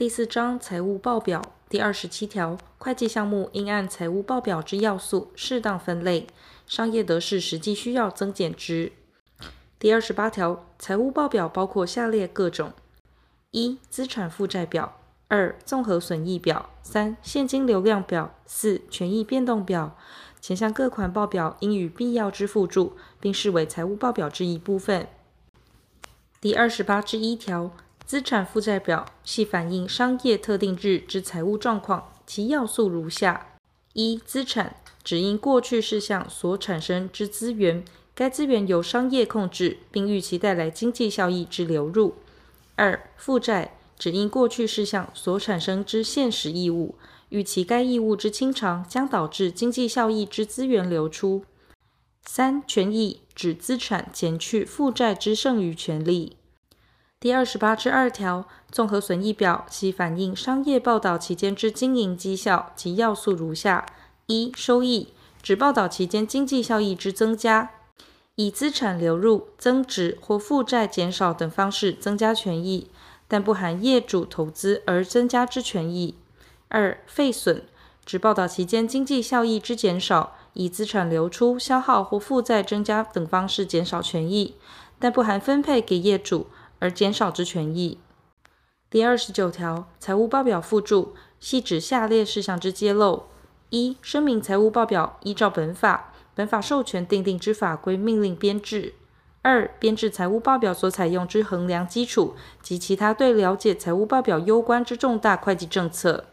第四章财务报表第二十七条，会计项目应按财务报表之要素适当分类，商业得失实际需要增减之。第二十八条，财务报表包括下列各种：一、资产负债表；二、综合损益表；三、现金流量表；四、权益变动表。前项各款报表应予必要之附注，并视为财务报表之一部分。第二十八之一条，资产负债表系反映商业特定日之财务状况，其要素如下：一、资产指因过去事项所产生之资源，该资源由商业控制，并预期带来经济效益之流入；二、负债指因过去事项所产生之现实义务。预期该义务之清偿将导致经济效益之资源流出。三、权益指资产减去负债之剩余权利。第二十八之二条，综合损益表其反映商业报道期间之经营绩效及要素如下：一、收益指报道期间经济效益之增加，以资产流入、增值或负债减少等方式增加权益，但不含业主投资而增加之权益。二、费损指报道期间经济效益之减少，以资产流出、消耗或负债增加等方式减少权益，但不含分配给业主而减少之权益。第二十九条，财务报表附注系指下列事项之揭露：一、声明财务报表依照本法、本法授权订定之法规命令编制；二、编制财务报表所采用之衡量基础及其他对了解财务报表攸关之重大会计政策。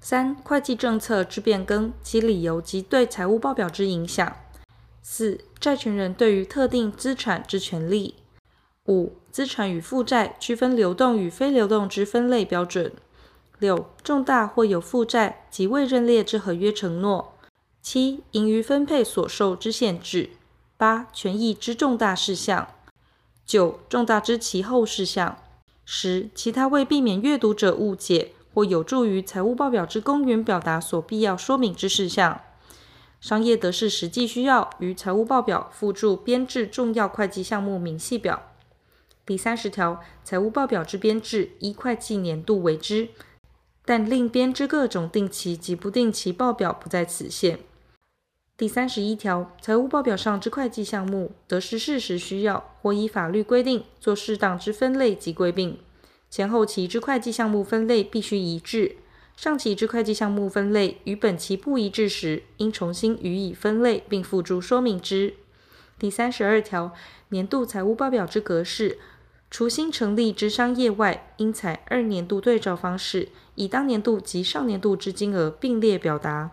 三、会计政策之变更，其理由及对财务报表之影响。四、债权人对于特定资产之权利。五、资产与负债区分流动与非流动之分类标准。六、重大或有负债及未认列之合约承诺。七、盈余分配所受之限制。八、权益之重大事项。九、重大之其后事项。十、其他为避免阅读者误解。或有助于财务报表之公允表达所必要说明之事项，商业得失实际需要于财务报表附注编制重要会计项目明细表。第三十条，财务报表之编制依会计年度为之，但另编之各种定期及不定期报表不在此限。第三十一条，财务报表上之会计项目，得视事实需要或依法律规定做适当之分类及归并。前后期之会计项目分类必须一致，上期之会计项目分类与本期不一致时，应重新予以分类并附注说明之。第三十二条，年度财务报表之格式，除新成立之商业外，应采二年度对照方式，以当年度及上年度之金额并列表达。